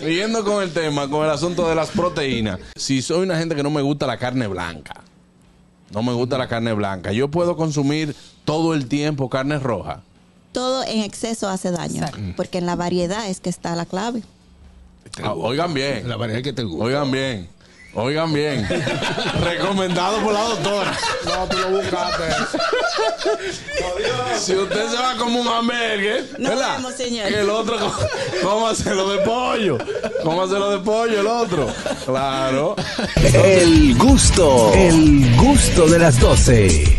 Siguiendo con el tema, con el asunto de las proteínas. Si soy una gente que no me gusta la carne blanca, no me gusta la carne blanca, yo puedo consumir todo el tiempo carne roja. Todo en exceso hace daño, porque en la variedad es que está la clave. Ah, oigan bien. La variedad que te gusta. Oigan bien. Oigan bien. Recomendado por la doctora. No, tú lo buscaste. Si usted se va como un hamburguer, Nos ¿verdad? vemos, señor. El otro, ¿cómo hacerlo de pollo? ¿Cómo hacerlo de pollo el otro? Claro. El gusto, el gusto de las 12.